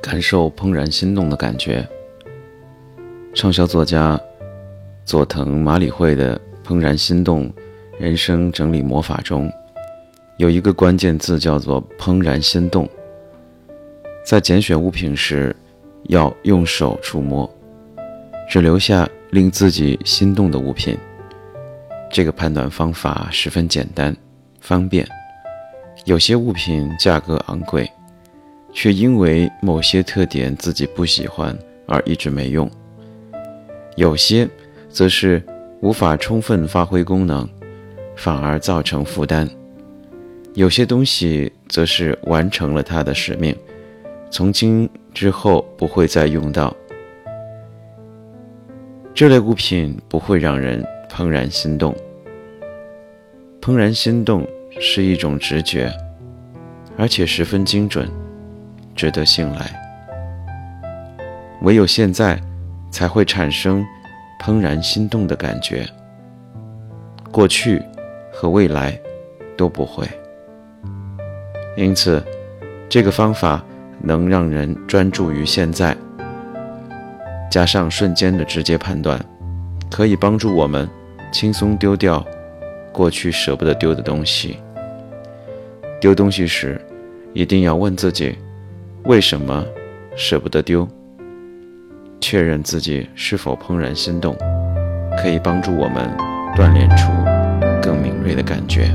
感受怦然心动的感觉。畅销作家佐藤麻里惠的《怦然心动人生整理魔法》中，有一个关键字叫做“怦然心动”。在拣选物品时，要用手触摸，只留下令自己心动的物品。这个判断方法十分简单、方便。有些物品价格昂贵，却因为某些特点自己不喜欢而一直没用；有些则是无法充分发挥功能，反而造成负担；有些东西则是完成了它的使命，从今之后不会再用到。这类物品不会让人怦然心动。怦然心动是一种直觉，而且十分精准，值得信赖。唯有现在，才会产生怦然心动的感觉。过去和未来都不会。因此，这个方法能让人专注于现在，加上瞬间的直接判断，可以帮助我们轻松丢掉。过去舍不得丢的东西，丢东西时一定要问自己：为什么舍不得丢？确认自己是否怦然心动，可以帮助我们锻炼出更敏锐的感觉。